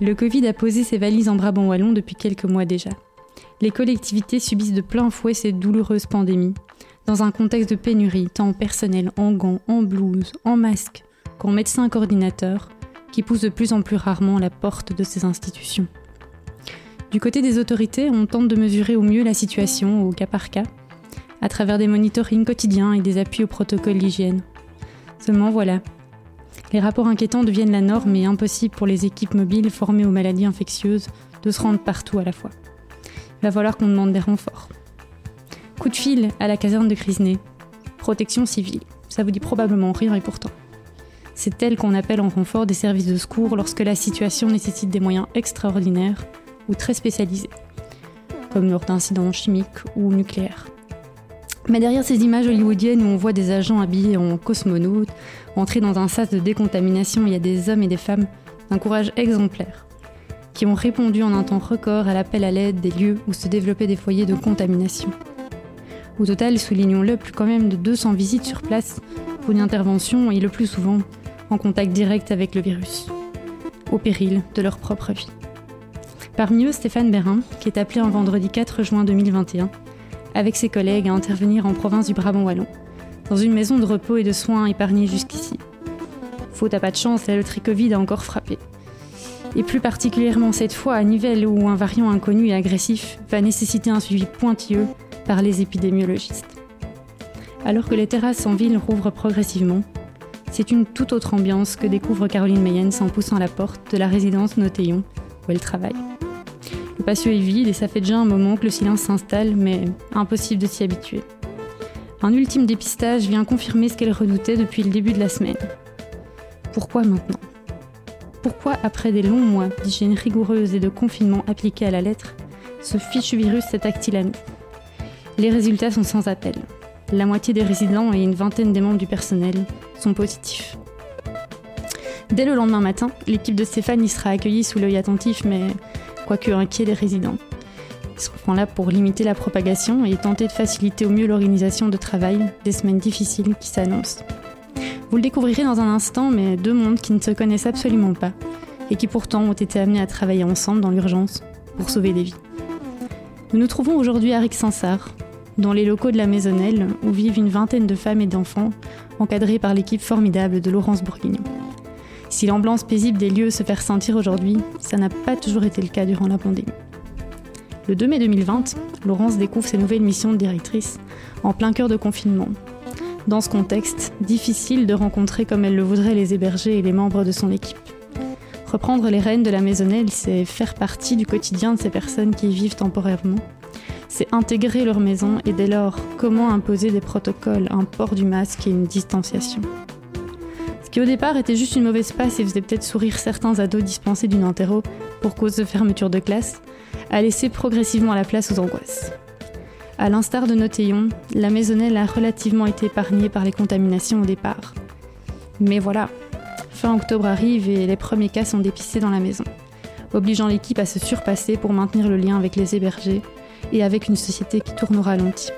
Le Covid a posé ses valises en Brabant wallon depuis quelques mois déjà. Les collectivités subissent de plein fouet cette douloureuse pandémie, dans un contexte de pénurie, tant en personnel, en gants, en blouses, en masques, qu'en médecins coordinateurs, qui poussent de plus en plus rarement la porte de ces institutions. Du côté des autorités, on tente de mesurer au mieux la situation au cas par cas, à travers des monitorings quotidiens et des appuis au protocole d'hygiène. Seulement voilà, les rapports inquiétants deviennent la norme et impossible pour les équipes mobiles formées aux maladies infectieuses de se rendre partout à la fois. Il va falloir qu'on demande des renforts. Coup de fil à la caserne de Crisnay. Protection civile. Ça vous dit probablement rien et pourtant. C'est elle qu'on appelle en renfort des services de secours lorsque la situation nécessite des moyens extraordinaires ou très spécialisés, comme lors d'incidents chimiques ou nucléaires. Mais derrière ces images hollywoodiennes où on voit des agents habillés en cosmonautes entrer dans un sas de décontamination, il y a des hommes et des femmes d'un courage exemplaire qui ont répondu en un temps record à l'appel à l'aide des lieux où se développaient des foyers de contamination. Au total, soulignons-le, plus quand même de 200 visites sur place pour une intervention et le plus souvent en contact direct avec le virus, au péril de leur propre vie. Parmi eux, Stéphane Bérin, qui est appelé un vendredi 4 juin 2021, avec ses collègues à intervenir en province du Brabant Wallon, dans une maison de repos et de soins épargnée jusqu'ici. Faute à pas de chance, là, le tri-Covid a encore frappé. Et plus particulièrement cette fois à Nivelles, où un variant inconnu et agressif va nécessiter un suivi pointilleux par les épidémiologistes. Alors que les terrasses en ville rouvrent progressivement, c'est une toute autre ambiance que découvre Caroline Mayenne en poussant la porte de la résidence Notéon, où elle travaille. Le patio est vide et ça fait déjà un moment que le silence s'installe, mais impossible de s'y habituer. Un ultime dépistage vient confirmer ce qu'elle redoutait depuis le début de la semaine. Pourquoi maintenant? Pourquoi, après des longs mois d'hygiène rigoureuse et de confinement appliqué à la lettre, ce fichu virus s'attaque-t-il à nous? Les résultats sont sans appel. La moitié des résidents et une vingtaine des membres du personnel sont positifs. Dès le lendemain matin, l'équipe de Stéphane y sera accueillie sous l'œil attentif, mais quoique inquiet des résidents. Ils seront là pour limiter la propagation et tenter de faciliter au mieux l'organisation de travail des semaines difficiles qui s'annoncent. Vous le découvrirez dans un instant, mais deux mondes qui ne se connaissent absolument pas et qui pourtant ont été amenés à travailler ensemble dans l'urgence pour sauver des vies. Nous nous trouvons aujourd'hui à Rixensart, dans les locaux de la Maisonnelle, où vivent une vingtaine de femmes et d'enfants, encadrés par l'équipe formidable de Laurence Bourguignon. Si l'ambiance paisible des lieux se fait ressentir aujourd'hui, ça n'a pas toujours été le cas durant la pandémie. Le 2 mai 2020, Laurence découvre ses nouvelles missions de directrice en plein cœur de confinement. Dans ce contexte, difficile de rencontrer comme elle le voudrait les hébergés et les membres de son équipe. Reprendre les rênes de la maisonnelle, c'est faire partie du quotidien de ces personnes qui y vivent temporairement. C'est intégrer leur maison et dès lors, comment imposer des protocoles, un port du masque et une distanciation qui au départ était juste une mauvaise passe et faisait peut-être sourire certains ados dispensés d'une enterro pour cause de fermeture de classe, a laissé progressivement la place aux angoisses. À l'instar de Notéon, la maisonnelle a relativement été épargnée par les contaminations au départ. Mais voilà, fin octobre arrive et les premiers cas sont dépistés dans la maison, obligeant l'équipe à se surpasser pour maintenir le lien avec les hébergés et avec une société qui tourne au ralenti.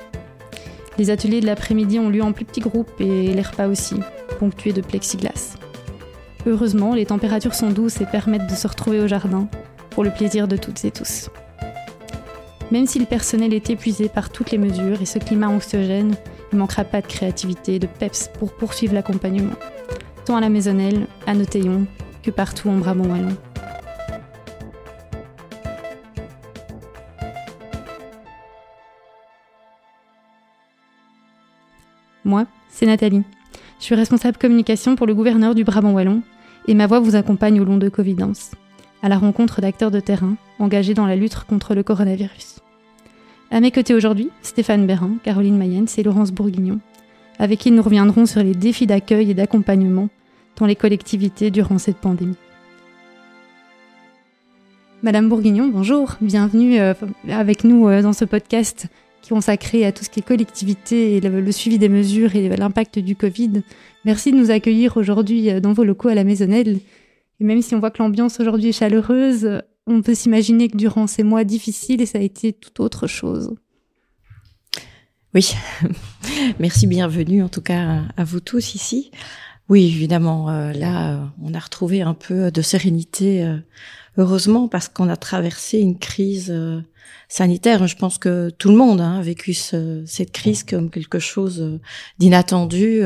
Les ateliers de l'après-midi ont lieu en plus petits groupes et les repas aussi, ponctués de plexiglas. Heureusement, les températures sont douces et permettent de se retrouver au jardin, pour le plaisir de toutes et tous. Même si le personnel est épuisé par toutes les mesures et ce climat anxiogène, il ne manquera pas de créativité et de peps pour poursuivre l'accompagnement, tant à la Maisonnelle, à Notéon, que partout en Brabant Wallon. Moi, c'est Nathalie. Je suis responsable communication pour le gouverneur du Brabant Wallon et ma voix vous accompagne au long de Covidence, à la rencontre d'acteurs de terrain engagés dans la lutte contre le coronavirus. À mes côtés aujourd'hui, Stéphane Bérin, Caroline Mayens et Laurence Bourguignon, avec qui nous reviendrons sur les défis d'accueil et d'accompagnement dans les collectivités durant cette pandémie. Madame Bourguignon, bonjour, bienvenue euh, avec nous euh, dans ce podcast consacré à tout ce qui est collectivité et le, suivi des mesures et l'impact du Covid. Merci de nous accueillir aujourd'hui euh, dans vos locaux à la Maisonnelle. Et même si on voit que l'ambiance aujourd'hui est chaleureuse, on peut s'imaginer que durant ces mois difficiles, ça a été tout autre chose. Oui, merci, bienvenue en tout cas à vous tous ici. Oui, évidemment. là, on a retrouvé un peu de sérénité, heureusement, parce qu'on a traversé une crise sanitaire. Je pense que tout le monde hein, a vécu cette crise comme quelque chose d'inattendu.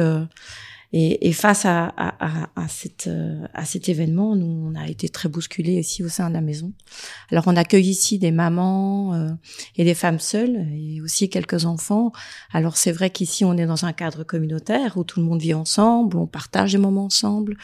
Et, et face à, à, à, cette, euh, à cet événement, nous, on a été très bousculés ici au sein de la maison. Alors, on accueille ici des mamans euh, et des femmes seules et aussi quelques enfants. Alors, c'est vrai qu'ici, on est dans un cadre communautaire où tout le monde vit ensemble, on partage des moments ensemble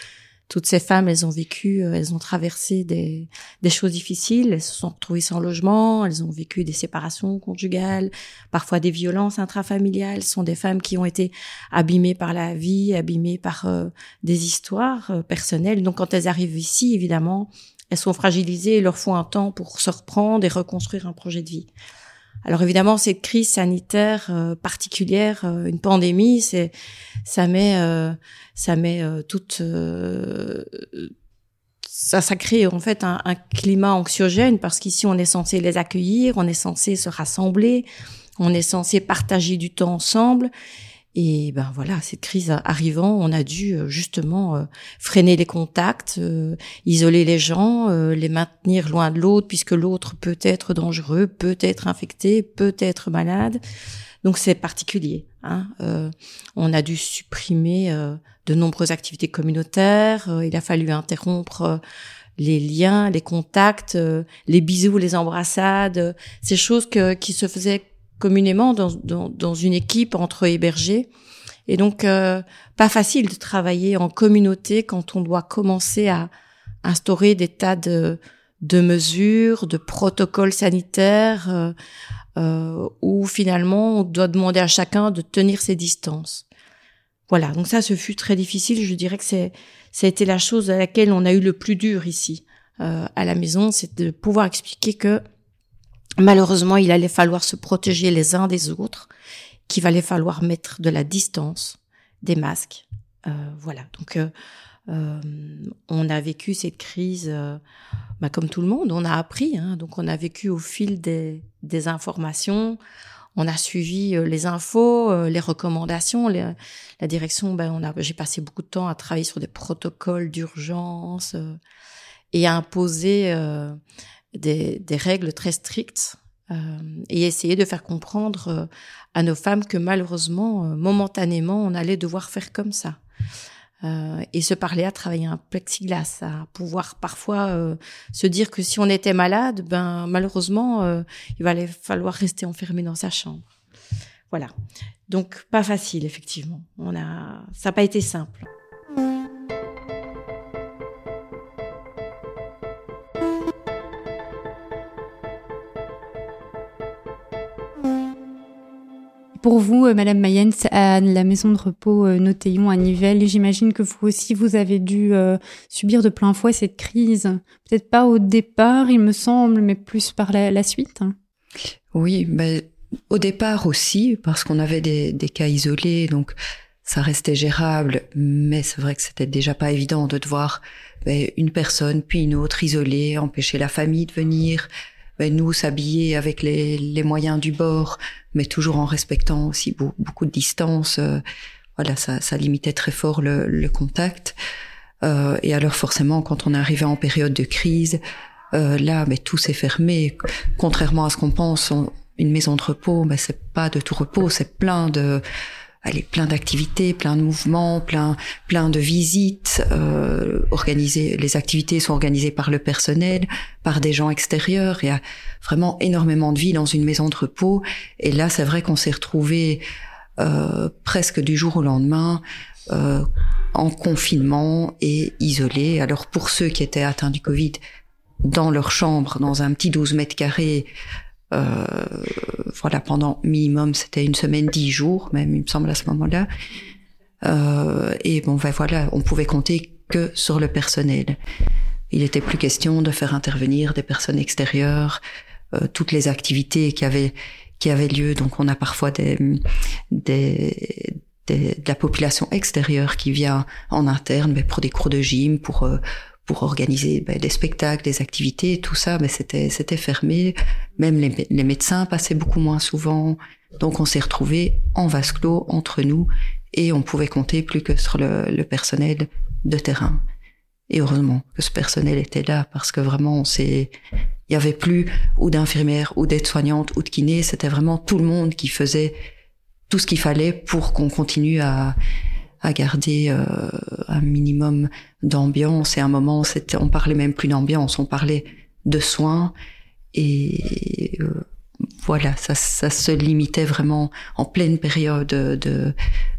toutes ces femmes, elles ont vécu, euh, elles ont traversé des, des choses difficiles, elles se sont retrouvées sans logement, elles ont vécu des séparations conjugales, parfois des violences intrafamiliales. Ce sont des femmes qui ont été abîmées par la vie, abîmées par euh, des histoires euh, personnelles. Donc quand elles arrivent ici, évidemment, elles sont fragilisées, il leur faut un temps pour se reprendre et reconstruire un projet de vie. Alors évidemment, cette crise sanitaire euh, particulière, euh, une pandémie, c'est ça met euh, ça met toute ça, ça crée en fait un, un climat anxiogène parce qu'ici on est censé les accueillir, on est censé se rassembler, on est censé partager du temps ensemble et ben voilà, cette crise arrivant, on a dû euh, justement euh, freiner les contacts, euh, isoler les gens, les maintenir loin de l'autre, puisque l'autre peut être dangereux, peut être infecté, peut être malade. Donc c'est particulier. Hein. on a dû supprimer de nombreuses activités communautaires. il a fallu interrompre les liens, les contacts, les bisous, les embrassades, ces choses qui se faisaient communément dans, dans, dans, une équipe entre hébergés. Et donc, euh, pas facile de travailler en communauté quand on doit commencer à instaurer des tas de, de mesures, de protocoles sanitaires, euh, euh, où finalement on doit demander à chacun de tenir ses distances. Voilà, donc ça, ce fut très difficile. Je dirais que c'est, ça a été la chose à laquelle on a eu le plus dur ici euh, à la maison, c'est de pouvoir expliquer que malheureusement, il allait falloir se protéger les uns des autres, qu'il allait falloir mettre de la distance, des masques. Euh, voilà. Donc, euh, euh, on a vécu cette crise, bah, comme tout le monde, on a appris. Hein. donc, on a vécu au fil des, informations. On a suivi les infos, les recommandations. la direction, ben, on a, j'ai passé beaucoup de temps à travailler sur des protocoles d'urgence et à imposer des, règles très strictes euh, et essayer de faire comprendre euh, à nos femmes que malheureusement, euh, momentanément, on allait devoir faire comme ça. et se parler à travailler un plexiglas, à pouvoir parfois se dire que si on était malade, ben malheureusement, il allait falloir rester enfermé dans sa chambre. Voilà. Donc pas facile effectivement. On a, ça n'a pas été simple. Pour vous, euh, Madame Mayens, à la maison de repos euh, Notéon à Nivelles, j'imagine que vous aussi, vous avez dû euh, subir de plein fouet cette crise. Peut-être pas au départ, il me semble, mais plus par la, suite. Oui, mais au départ aussi, parce qu'on avait des, cas isolés, donc ça restait gérable, mais c'est vrai que c'était déjà pas évident de devoir ben, une personne puis une autre isolée, empêcher la famille de venir, ben, nous s'habiller avec les, les, moyens du bord, mais toujours en respectant aussi beaucoup, de distance. Euh, voilà, ça, ça, limitait très fort le, le contact. Euh, et alors forcément, quand on est arrivé en période de crise, euh, là, mais tout s'est fermé. Contrairement à ce qu'on pense, une maison de repos, mais c'est pas de tout repos, c'est plein de allez, plein d'activités, plein de mouvements, plein, plein de visites. Euh, organisées, les activités sont organisées par le personnel, par des gens extérieurs. Il y a vraiment énormément de vie dans une maison de repos. Et là, c'est vrai qu'on s'est retrouvé euh, presque du jour au lendemain euh, en confinement et isolé. Alors pour ceux qui étaient atteints du Covid, dans leur chambre, dans un petit 12 mètres carrés, voilà, pendant minimum, c'était une semaine, dix jours, même, il me semble, à ce moment-là. Euh, et bon, ben voilà, on pouvait compter que sur le personnel. Il n'était plus question de faire intervenir des personnes extérieures, euh, toutes les activités qui avaient qui avaient lieu. Donc, on a parfois des, des, des de la population extérieure qui vient en interne, mais pour des cours de gym, pour euh, pour organiser ben, des spectacles, des activités, tout ça, mais c'était c'était fermé. Même les, les, médecins passaient beaucoup moins souvent. Donc on s'est retrouvés en vase clos entre nous et on pouvait compter plus que sur le, personnel de terrain. Et heureusement que ce personnel était là parce que vraiment, c'est, il y avait plus ou d'infirmières ou d'aides-soignantes ou de kinés, c'était vraiment tout le monde qui faisait tout ce qu'il fallait pour qu'on continue à, à garder euh, un minimum d'ambiance. Et à un moment, c'était, on parlait même plus d'ambiance, on parlait de soins. Et euh, voilà, ça, ça, se limitait vraiment en pleine période de,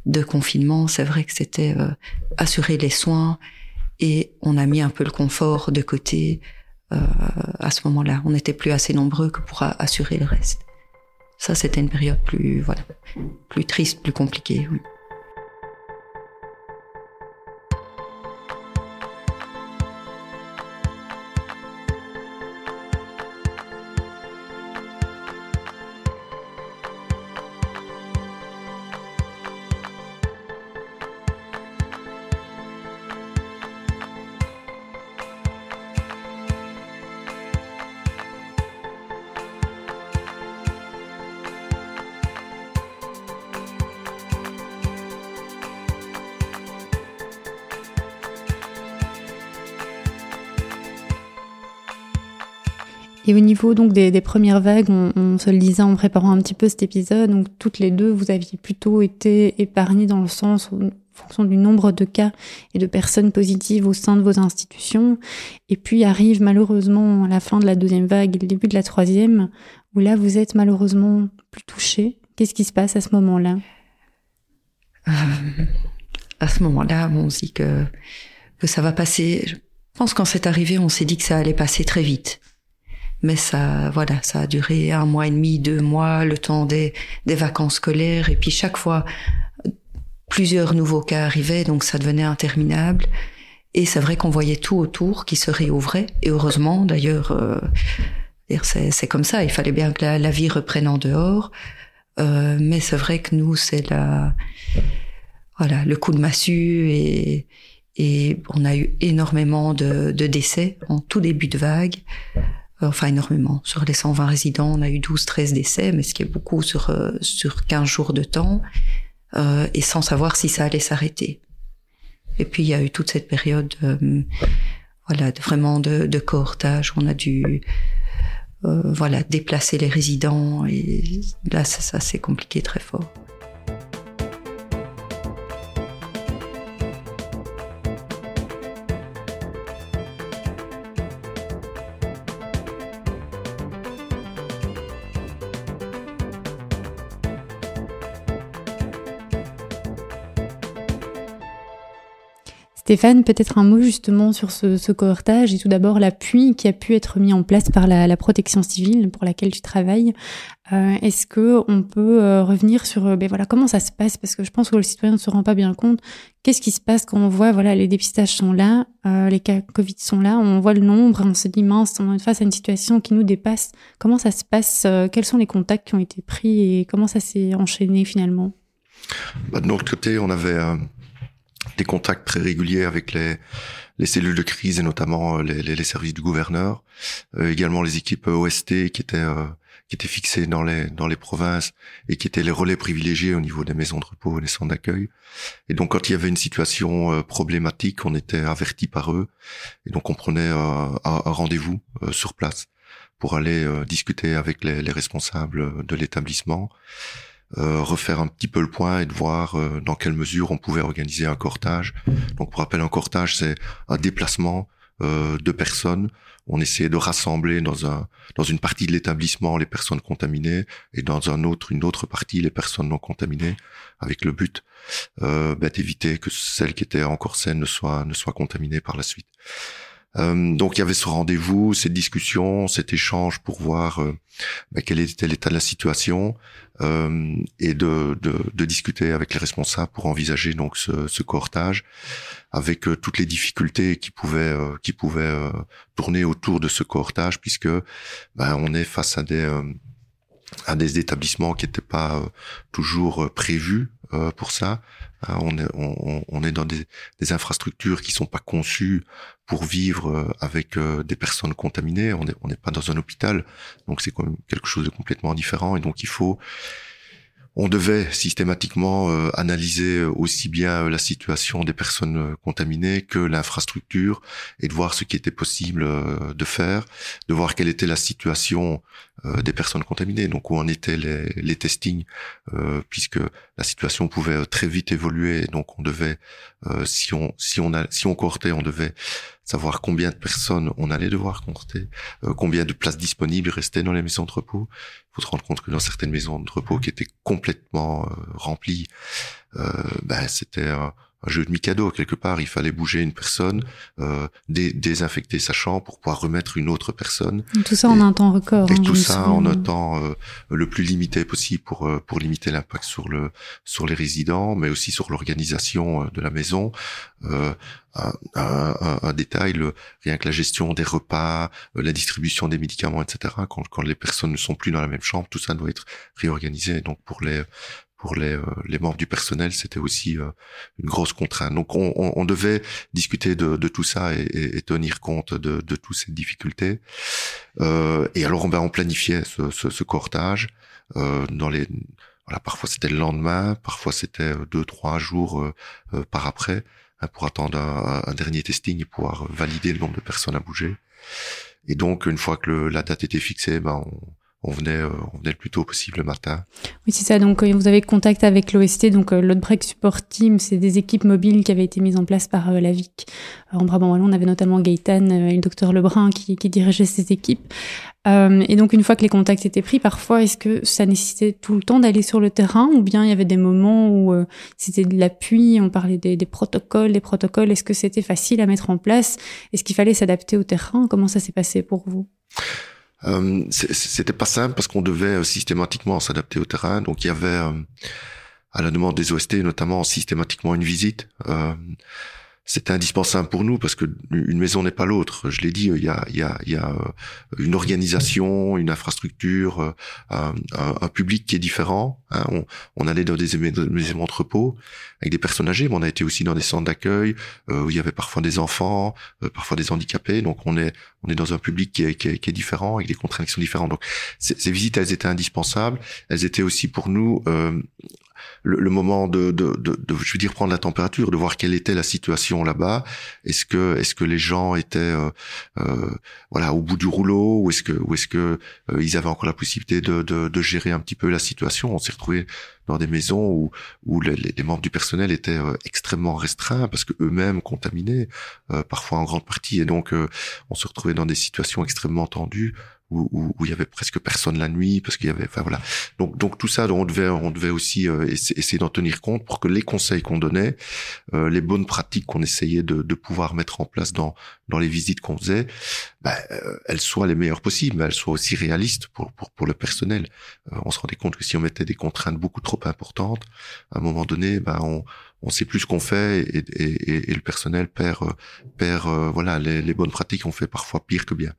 de confinement. C'est vrai que c'était euh, assurer les soins et on a mis un peu le confort de côté euh, à ce moment-là. On n'était plus assez nombreux que pour assurer le reste. Ça, c'était une période plus, voilà, plus triste, plus compliquée. Oui. Et au niveau donc des, premières vagues, on, se le disait en préparant un petit peu cet épisode, donc toutes les deux, vous aviez plutôt été épargnées dans le sens en fonction du nombre de cas et de personnes positives au sein de vos institutions. Et puis arrive malheureusement la fin de la deuxième vague et le début de la troisième, où là vous êtes malheureusement plus touchés. Qu'est-ce qui se passe à ce moment-là? Euh, À ce moment-là, on se dit que, que ça va passer. Je pense quand c'est arrivé, on s'est dit que ça allait passer très vite mais ça, voilà, ça a duré un mois et demi, deux mois, le temps des, des vacances scolaires, et puis chaque fois, plusieurs nouveaux cas arrivaient, donc ça devenait interminable. Et c'est vrai qu'on voyait tout autour qui se réouvrait, et heureusement, d'ailleurs, euh, c'est comme ça, il fallait bien que la, vie reprenne en dehors, euh, mais c'est vrai que nous, c'est la, voilà, le coup de massue et, et on a eu énormément de, de décès en tout début de vague. Euh, enfin énormément. Sur les 120 résidents, on a eu 12-13 décès, mais ce qui est beaucoup sur, euh, sur 15 jours de temps, euh, et sans savoir si ça allait s'arrêter. Et puis il y a eu toute cette période, euh, voilà, vraiment de, de cohortage. On a dû, voilà, déplacer les résidents, et là ça, ça s'est compliqué très fort. Stéphane, peut-être un mot justement sur ce, ce, cohortage et tout d'abord l'appui qui a pu être mis en place par la, protection civile pour laquelle tu travailles. Euh, est-ce que on peut euh, revenir sur euh, ben voilà comment ça se passe? Parce que je pense que le citoyen ne se rend pas bien compte. Qu'est-ce qui se passe quand on voit voilà les dépistages sont là, les cas Covid sont là, on voit le nombre, on se dit mince, on est face à une situation qui nous dépasse. Comment ça se passe? Quels sont les contacts qui ont été pris et comment ça s'est enchaîné finalement? Bah, De notre côté, on avait des contacts très réguliers avec les, les cellules de crise et notamment euh, les, les, les services du gouverneur, euh, également les équipes OST qui étaient euh, qui étaient fixées dans les dans les provinces et qui étaient les relais privilégiés au niveau des maisons de repos et des centres d'accueil. Et donc quand il y avait une situation problématique, on était averti par eux et donc on prenait un, un rendez-vous sur place pour aller discuter avec les, les responsables de l'établissement euh, refaire un petit peu le point et de voir euh, dans quelle mesure on pouvait organiser un cortage. Donc pour rappel, un cortage, c'est un déplacement euh, de personnes. On essayait de rassembler dans un dans une partie de l'établissement les personnes contaminées et dans un autre une autre partie les personnes non contaminées, avec le but euh, bah, d'éviter que celles qui étaient encore saines ne soient ne soient contaminées par la suite. Euh, donc il y avait ce rendez-vous, cette discussion, cet échange pour voir euh, bah, quel était l'état de la situation euh, et de, de, de, discuter avec les responsables pour envisager donc ce, ce cohortage avec toutes les difficultés qui pouvaient qui pouvaient tourner autour de ce cohortage puisque bah, on est face à des à des établissements qui n'étaient pas toujours prévus pour ça. On est, on, est dans des, infrastructures qui sont pas conçues pour vivre euh, avec euh, des personnes contaminées. On n'est pas dans un hôpital, donc c'est quelque chose de complètement différent. Et donc il faut on devait systématiquement euh, analyser aussi bien euh, la situation des personnes euh, contaminées que l'infrastructure et de voir ce qui était possible de faire, de voir quelle était la situation des personnes contaminées, donc où en étaient les, les testings, puisque la situation pouvait très vite évoluer, donc on devait, si on si on si on cohortait, on devait savoir combien de personnes on allait devoir compter, euh, combien de places disponibles restaient dans les maisons de repos. Il faut se rendre compte que dans certaines maisons de repos qui étaient complètement euh, remplies, euh, ben, c'était jeu de Mikado quelque part. Il fallait bouger une personne, euh, désinfecter sa chambre pour pouvoir remettre une autre personne. tout ça en un temps record. Et hein, tout ça en un temps euh, le plus limité possible pour euh, pour limiter l'impact sur le sur les résidents, mais aussi sur l'organisation euh, de la maison. Euh, un, un, un, détail, le, rien que la gestion des repas, la distribution des médicaments, etc. Quand, quand les personnes ne sont plus dans la même chambre, tout ça doit être réorganisé. Donc pour les pour les, euh, les membres du personnel, c'était aussi euh, une grosse contrainte. Donc on, on, on devait discuter de, de, tout ça et, et, tenir compte de, de toutes ces difficultés. Euh, et alors ben, on planifiait ce, ce, ce cortage dans les voilà parfois c'était le lendemain, parfois c'était deux trois jours par après hein, pour attendre un, un, dernier testing et pouvoir valider le nombre de personnes à bouger. Et donc une fois que le, la date était fixée, ben on on venait, euh, on venait le plus tôt possible le matin. Oui, c'est ça. Donc, vous avez contact avec l'OST, donc euh, l'Outbreak Support Team, c'est des équipes mobiles qui avaient été mises en place par euh, la VIC. En Brabant Wallon, on avait notamment Gaëtan et le docteur Lebrun qui, qui dirigeaient ces équipes. et donc, une fois que les contacts étaient pris, parfois, est-ce que ça nécessitait tout le temps d'aller sur le terrain ou bien il y avait des moments où c'était de l'appui, on parlait des, des protocoles, des protocoles, est-ce que c'était facile à mettre en place? Est-ce qu'il fallait s'adapter au terrain? Comment ça s'est passé pour vous? Euh, c'était pas simple parce qu'on devait euh, systématiquement s'adapter au terrain. Donc il y avait, euh, à la demande des OST, notamment systématiquement une visite. Euh, c'était indispensable pour nous parce que une maison n'est pas l'autre. Je l'ai dit, il y a, il y, a, y a euh, une organisation, une infrastructure, euh, un, public qui est différent. Hein. On, on, allait dans des maisons d'entrepôt avec des personnes âgées, mais on a été aussi dans des centres d'accueil euh, où il y avait parfois des enfants, parfois des handicapés. Donc on est on est dans un public qui est, qui est, qui est différent avec des contraintes qui sont différentes. Donc ces, visites, elles étaient indispensables. Elles étaient aussi pour nous le, moment de, de, de, de, je veux dire, prendre la température, de voir quelle était la situation là-bas. Est-ce que, est-ce que les gens étaient, euh, euh, voilà, au bout du rouleau, ou est-ce que, ou est-ce que euh, ils avaient encore la possibilité de, de, de, gérer un petit peu la situation? On s'est retrouvé dans des maisons où, où les, les, membres du personnel étaient euh, extrêmement restreints parce que eux-mêmes contaminés, euh, parfois en grande partie, et donc on se retrouvait dans des situations extrêmement tendues où, où, où, il y avait presque personne la nuit parce qu'il y avait enfin voilà. Donc donc tout ça on devait on devait aussi euh, essayer d'en tenir compte pour que les conseils qu'on donnait euh, les bonnes pratiques qu'on essayait de, de, pouvoir mettre en place dans dans les visites qu'on faisait ben, euh, elles soient les meilleures possibles mais elles soient aussi réalistes pour pour, pour le personnel. On se rendait compte que si on mettait des contraintes beaucoup trop importantes à un moment donné ben on on sait plus ce qu'on fait et, et, et, le personnel perd euh, perd euh, voilà les, les, bonnes pratiques on fait parfois pire que bien.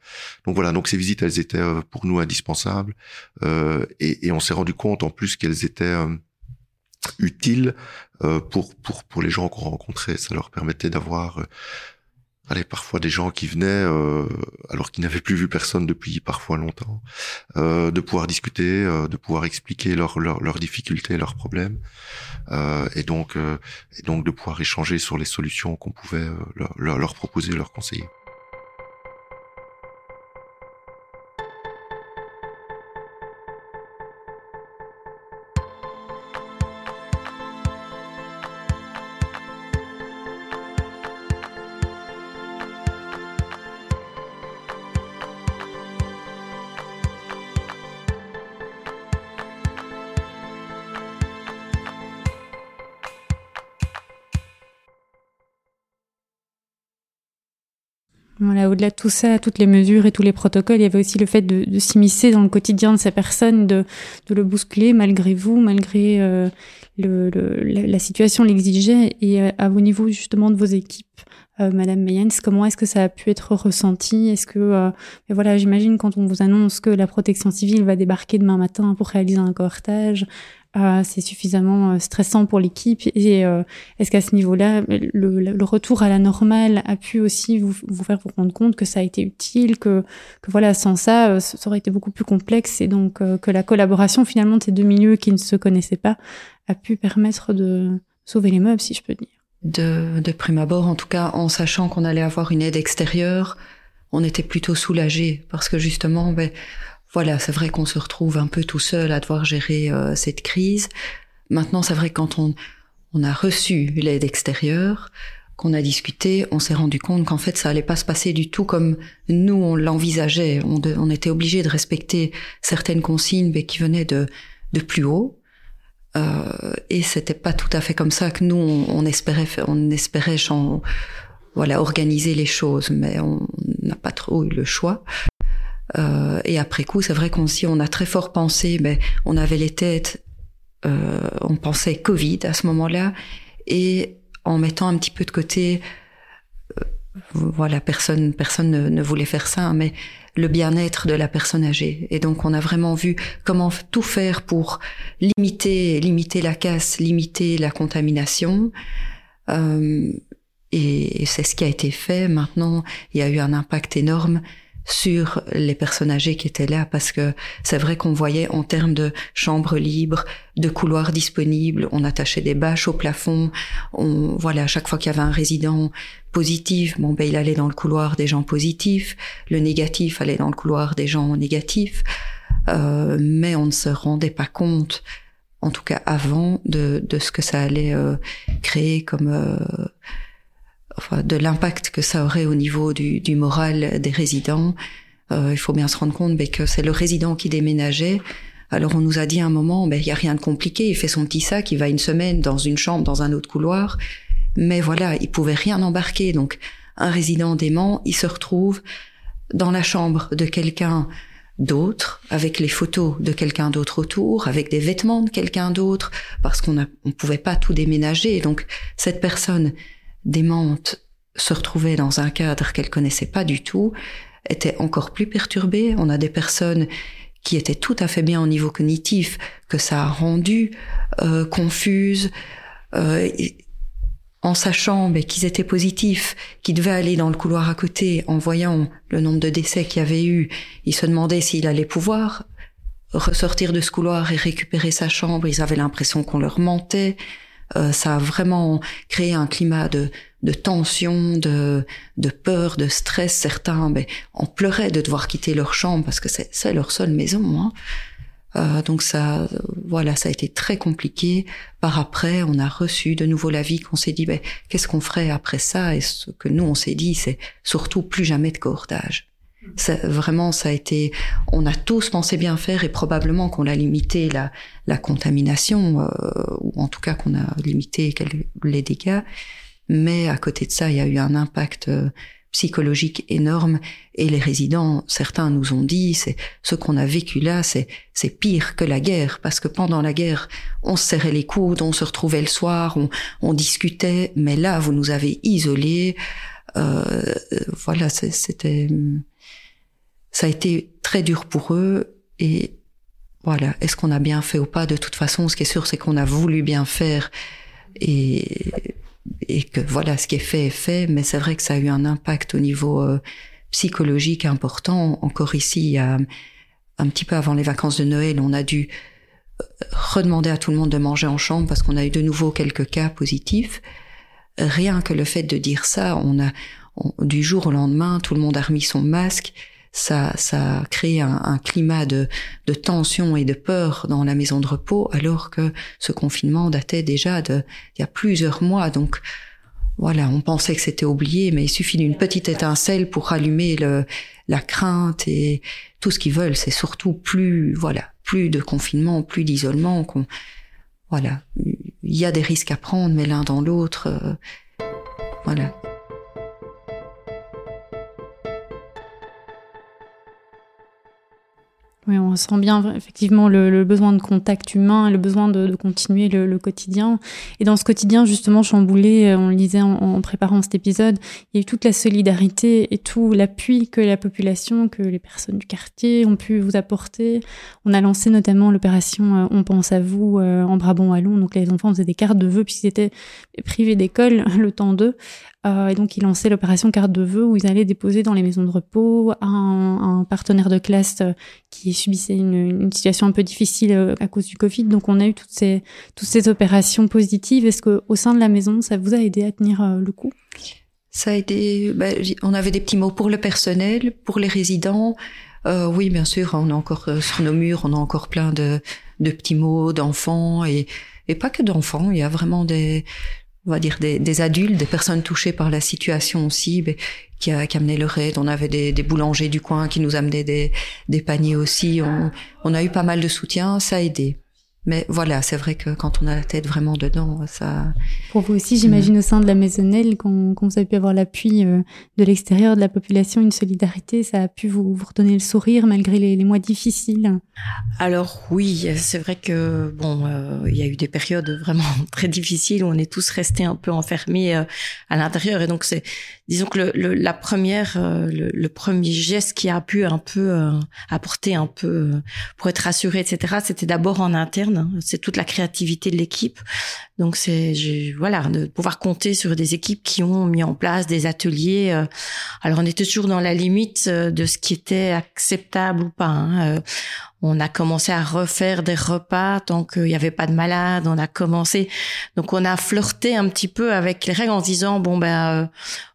Donc voilà donc ces visites elles étaient euh, pour nous indispensables euh, et, et, on s'est rendu compte en plus qu'elles étaient utiles pour pour pour les gens qu'on rencontrait. Ça leur permettait d'avoir allez, parfois des gens qui venaient euh, alors qu'ils n'avaient plus vu personne depuis parfois longtemps, euh, de pouvoir discuter, euh, de pouvoir expliquer leurs leur, leurs difficultés, leurs problèmes, et donc et donc de pouvoir échanger sur les solutions qu'on pouvait euh, leur, leur proposer, leur conseiller. Au-delà de tout ça, toutes les mesures et tous les protocoles, il y avait aussi le fait de, s'immiscer dans le quotidien de ces personnes, de, de le bousculer malgré vous, malgré euh, le, le, la situation l'exigeait. Et à, au niveau justement de vos équipes, Madame Mayens, comment est-ce que ça a pu être ressenti? Est-ce que, voilà, j'imagine quand on vous annonce que la protection civile va débarquer demain matin pour réaliser un cortège, euh, c'est suffisamment euh, stressant pour l'équipe et euh, est-ce qu'à ce, niveau-là, le, retour à la normale a pu aussi vous, faire vous rendre compte que ça a été utile, que, que voilà, sans ça, ça aurait été beaucoup plus complexe et donc que la collaboration finalement de ces deux milieux qui ne se connaissaient pas a pu permettre de sauver les meubles, si je peux dire? De, de prime abord, en tout cas, en sachant qu'on allait avoir une aide extérieure, on était plutôt soulagés parce que justement, ben, voilà, c'est vrai qu'on se retrouve un peu tout seul à devoir gérer euh, cette crise. Maintenant, c'est vrai que quand on, on a reçu l'aide extérieure, qu'on a discuté, on s'est rendu compte qu'en fait, ça allait pas se passer du tout comme nous on l'envisageait. On, on, était obligé de respecter certaines consignes, mais qui venaient de, de plus haut. Euh, et c'était pas tout à fait comme ça que nous on, espérait, on espérait voilà organiser les choses, mais on n'a pas trop eu le choix. Euh, et après coup, c'est vrai qu'on si on a très fort pensé, ben, on avait les têtes, euh, on pensait Covid à ce moment-là, et en mettant un petit peu de côté, euh, voilà, personne, personne ne, ne, voulait faire ça, mais le bien-être de la personne âgée. Et donc, on a vraiment vu comment tout faire pour limiter, limiter la casse, limiter la contamination. Euh, et c'est ce qui a été fait. Maintenant, il y a eu un impact énorme sur les personnes âgées qui étaient là parce que c'est vrai qu'on voyait en termes de chambres libres, de couloirs disponibles, on attachait des bâches au plafond, on voilà, à chaque fois qu'il y avait un résident positif, bon ben il allait dans le couloir des gens positifs, le négatif allait dans le couloir des gens négatifs, euh, mais on ne se rendait pas compte en tout cas avant de, de ce que ça allait euh, créer comme euh, de l'impact que ça aurait au niveau du, du moral des résidents. Euh, il faut bien se rendre compte ben, que c'est le résident qui déménageait. Alors on nous a dit à un moment, ben, il n'y a rien de compliqué, il fait son petit sac, il va une semaine dans une chambre, dans un autre couloir. Mais voilà, il pouvait rien embarquer. Donc un résident dément, il se retrouve dans la chambre de quelqu'un d'autre, avec les photos de quelqu'un d'autre autour, avec des vêtements de quelqu'un d'autre, parce qu'on ne pouvait pas tout déménager. Donc cette personne démente se retrouvait dans un cadre qu'elle connaissait pas du tout, était encore plus perturbée. On a des personnes qui étaient tout à fait bien au niveau cognitif, que ça a rendu euh, confuses, euh, en sachant mais qu'ils étaient positifs, qu'ils devaient aller dans le couloir à côté, en voyant le nombre de décès qu'il y avait eu, ils se demandaient s'il allait pouvoir ressortir de ce couloir et récupérer sa chambre. Ils avaient l'impression qu'on leur mentait. Euh, ça a vraiment créé un climat de, de tension, de, de peur, de stress. Certains ben, en pleuraient de devoir quitter leur chambre parce que c'est leur seule maison. Hein. Euh, donc ça, voilà, ça a été très compliqué. Par après, on a reçu de nouveau l'avis qu'on s'est dit, ben, qu'est-ce qu'on ferait après ça? Et ce que nous on s'est dit, c'est surtout plus jamais de cohortage. Ça, vraiment, ça a été. On a tous pensé bien faire et probablement qu'on a limité la, la contamination, euh, ou en tout cas qu'on a limité les dégâts. Mais à côté de ça, il y a eu un impact euh, psychologique énorme. Et les résidents, certains nous ont dit, c'est ce qu'on a vécu là, c'est c'est pire que la guerre. Parce que pendant la guerre, on se serrait les coudes, on se retrouvait le soir, on, on discutait, mais là, vous nous avez isolés. Euh, voilà, c'était ça a été très dur pour eux. Et voilà, est-ce qu'on a bien fait ou pas? De toute façon, ce qui est sûr, c'est qu'on a voulu bien faire. Et, et que voilà, ce qui est fait est fait, mais c'est vrai que ça a eu un impact au niveau euh, psychologique important. Encore ici, un petit peu avant les vacances de Noël, on a dû euh, redemander à tout le monde de manger en chambre parce qu'on a eu de nouveau quelques cas positifs. Rien que le fait de dire ça, on a du jour au lendemain, tout le monde a remis son masque ça, ça crée un, un climat de, de, tension et de peur dans la maison de repos, alors que ce confinement datait déjà de il y a plusieurs mois. Donc voilà, on pensait que c'était oublié, mais il suffit d'une petite étincelle pour allumer le, la crainte et tout ce qu'ils veulent, c'est surtout plus voilà, plus de confinement, plus d'isolement. Qu'on voilà, il y a des risques à prendre, mais l'un dans l'autre, euh, voilà. Oui, on sent bien effectivement le, besoin de contact humain, le besoin de, continuer le, quotidien. Et dans ce quotidien justement chamboulé, euh, on le disait en, préparant cet épisode, il y a eu toute la solidarité et tout l'appui que la population, que les personnes du quartier ont pu vous apporter. On a lancé notamment l'opération euh, On pense à vous euh, en Brabant Wallon. Donc les enfants faisaient des cartes de vœux puisqu'ils étaient privés d'école le temps d'eux. Et donc, il lançait l'opération carte de vœux où ils allaient déposer dans les maisons de repos un, un partenaire de classe qui subissait une, une, situation un peu difficile euh, à cause du Covid. Donc, on a eu toutes ces, toutes ces opérations positives. Est-ce qu'au sein de la maison, ça vous a aidé à tenir le coup? Ça a aidé. Bah, on avait des petits mots pour le personnel, pour les résidents. Euh, oui, bien sûr, on a encore sur nos murs, on a encore plein de, de petits mots d'enfants et, et pas que d'enfants. Il y a vraiment des, on va dire des, des, adultes, des personnes touchées par la situation aussi, mais, qui, a, qui amenaient leur aide. On avait des, des, boulangers du coin qui nous amenaient des, des paniers aussi. On, on, a eu pas mal de soutien, ça a aidé. Mais voilà, c'est vrai que quand on a la tête vraiment dedans, ça. Pour vous aussi, j'imagine au sein de la maisonnelle, quand, quand vous avez pu avoir l'appui euh, de l'extérieur de la population, une solidarité, ça a pu vous, vous redonner le sourire malgré les, les mois difficiles. Alors oui, c'est vrai que bon, euh, il y a eu des périodes vraiment très difficiles où on est tous restés un peu enfermés euh, à l'intérieur, et donc c'est disons que le, la première, euh, le, premier geste qui a pu un peu euh, apporter un peu euh, pour être rassuré, etc. C'était d'abord en interne. C'est toute la créativité de l'équipe. Donc c'est voilà de pouvoir compter sur des équipes qui ont mis en place des ateliers. alors on était toujours dans la limite de ce qui était acceptable ou pas. Hein. On a commencé à refaire des repas tant qu'il n'y avait pas de malades. On a commencé, donc on a flirté un petit peu avec les règles en disant bon ben euh,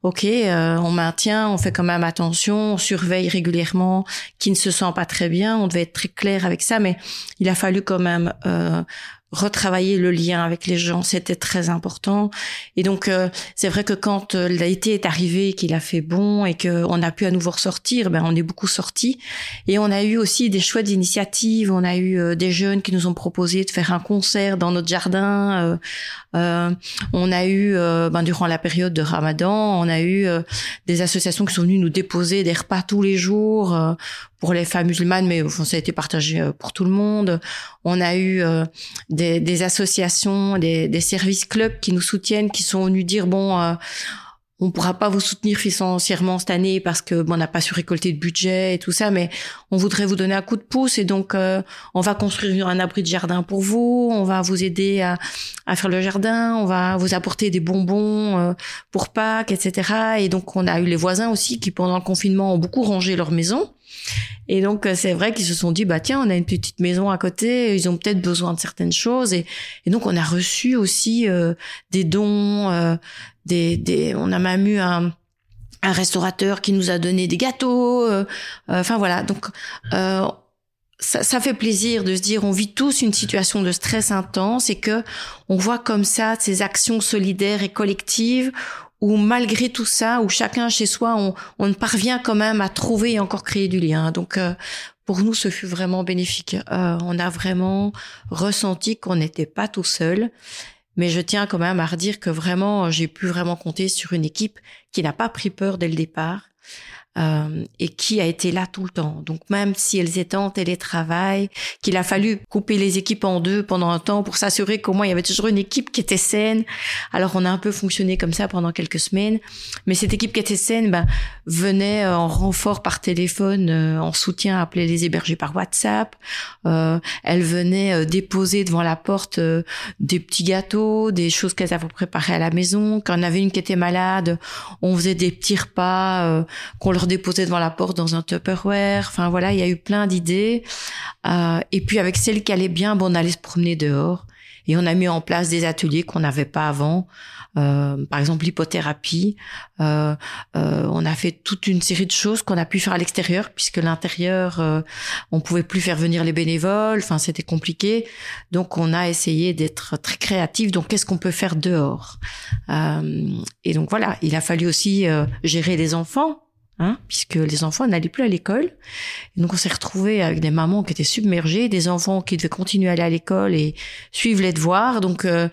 ok, euh, on maintient, on fait quand même attention, on surveille régulièrement qui ne se sent pas très bien. On devait être très clair avec ça, mais il a fallu quand même euh, retravailler le lien avec les gens, c'était très important. Et donc euh, c'est vrai que quand euh, l'été est arrivé, qu'il a fait bon et qu'on a pu à nouveau ressortir, ben on est beaucoup sorti. Et on a eu aussi des chouettes initiatives. On a eu euh, des jeunes qui nous ont proposé de faire un concert dans notre jardin. on a eu, ben, durant la période de Ramadan, on a eu des associations qui sont venues nous déposer des repas tous les jours pour les femmes musulmanes, mais enfin, ça a été partagé euh, pour tout le monde. On a eu euh, des, des, associations, des, des, services clubs qui nous soutiennent, qui sont venus dire bon, euh, on pourra pas vous soutenir financièrement cette année parce que bon, on n'a pas su récolter de budget et tout ça, mais on voudrait vous donner un coup de pouce et donc on va construire un abri de jardin pour vous, on va vous aider à, à faire le jardin, on va vous apporter des bonbons pour Pâques, etc. Et donc on a eu les voisins aussi qui pendant le confinement ont beaucoup rangé leur maison et donc euh, c'est vrai qu'ils se sont dit bah tiens on a une petite maison à côté, ils ont peut-être besoin de certaines choses et, et donc on a reçu aussi euh, des dons, euh, des, des on a même eu un un restaurateur qui nous a donné des gâteaux, enfin voilà donc ça, ça, fait plaisir de se dire on vit tous une situation de stress intense et que on voit comme ça ces actions solidaires et collectives où malgré tout ça, où chacun chez soi, on, on parvient quand même à trouver et encore créer du lien. Donc euh, pour nous, ce fut vraiment bénéfique. Euh, on a vraiment ressenti qu'on n'était pas tout seul. Mais je tiens quand même à redire que vraiment, j'ai pu vraiment compter sur une équipe qui n'a pas pris peur dès le départ, euh, et qui a été là tout le temps. Donc même si elles étaient en télétravail, qu'il a fallu couper les équipes en deux pendant un temps pour s'assurer qu'au moins il y avait toujours une équipe qui était saine. Alors on a un peu fonctionné comme ça pendant quelques semaines, mais cette équipe qui était saine ben, venait euh, en renfort par téléphone, euh, en soutien, appeler les hébergés par WhatsApp. Euh, elle venait déposer devant la porte des petits gâteaux, des choses qu'elles avaient préparées à la maison. Quand on avait une qui était malade, on faisait des petits repas qu'on leur déposer devant la porte dans un Tupperware. Enfin voilà, il y a eu plein d'idées. Euh, et puis avec celle qui allait bien, bon, on allait se promener dehors. Et on a mis en place des ateliers qu'on n'avait pas avant. Euh, par exemple, l'hypothérapie. Euh, euh, on a fait toute une série de choses qu'on a pu faire à l'extérieur, puisque l'intérieur, euh, on pouvait plus faire venir les bénévoles. Enfin, c'était compliqué. Donc, on a essayé d'être très créatif. Donc, qu'est-ce qu'on peut faire dehors? Et donc voilà, il a fallu aussi gérer les enfants Hein, puisque les enfants n'allaient plus à l'école. Donc on s'est retrouvé avec des mamans qui étaient submergées, des enfants qui devaient continuer à aller à l'école et suivre les devoirs. Donc euh,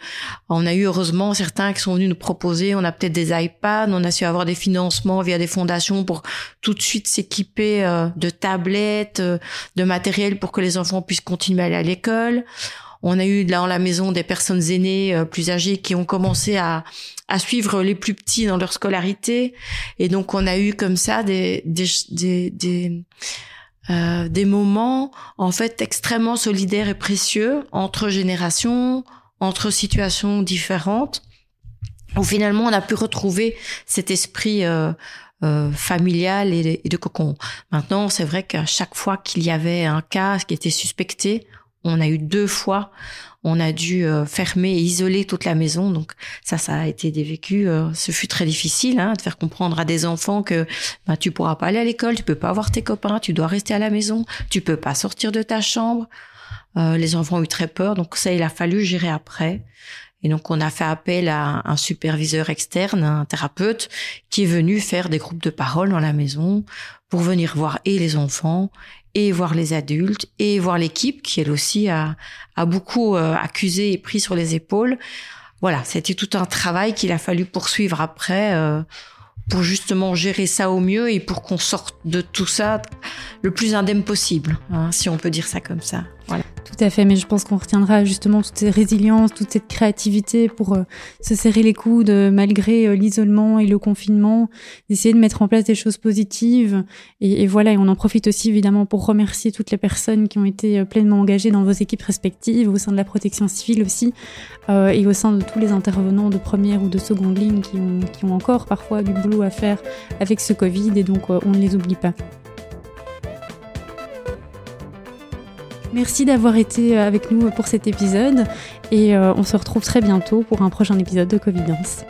on a eu heureusement certains qui sont venus nous proposer, on a peut-être des iPads, on a su avoir des financements via des fondations pour tout de suite s'équiper euh, de tablettes, euh, de matériel pour que les enfants puissent continuer à aller à l'école. On a eu dans la maison des personnes aînées, euh, plus âgées, qui ont commencé à, à suivre les plus petits dans leur scolarité. Et donc, on a eu comme ça des, des, des, euh, des moments, en fait, extrêmement solidaires et précieux entre générations, entre situations différentes, où finalement, on a pu retrouver cet esprit euh, euh, familial et, et de cocon. Maintenant, c'est vrai qu'à chaque fois qu'il y avait un cas qui était suspecté, on a eu deux fois, on a dû euh, fermer et isoler toute la maison. Donc ça, ça a été des vécus. Euh, ce fut très difficile hein, de faire comprendre à des enfants que bah, tu pourras pas aller à l'école, tu peux pas voir tes copains, tu dois rester à la maison, tu peux pas sortir de ta chambre. Euh, les enfants ont eu très peur, donc ça, il a fallu gérer après. Et donc, on a fait appel à un superviseur externe, un thérapeute, qui est venu faire des groupes de parole dans la maison pour venir voir et les enfants et voir les adultes et voir l'équipe qui elle aussi a, a beaucoup euh, accusé et pris sur les épaules. Voilà, c'était tout un travail qu'il a fallu poursuivre après euh, pour justement gérer ça au mieux et pour qu'on sorte de tout ça le plus indemne possible, hein, si on peut dire ça comme ça. Voilà. Tout à fait, mais je pense qu'on retiendra justement toute cette résilience, toute cette créativité pour euh, se serrer les coudes euh, malgré euh, l'isolement et le confinement, d'essayer de mettre en place des choses positives. Et, voilà, et on en profite aussi évidemment pour remercier toutes les personnes qui ont été pleinement engagées dans vos équipes respectives, au sein de la protection civile aussi, et au sein de tous les intervenants de première ou de seconde ligne qui ont encore parfois du boulot à faire avec ce Covid, et donc on ne les oublie pas. Merci d'avoir été avec nous pour cet épisode et on se retrouve très bientôt pour un prochain épisode de Covidence.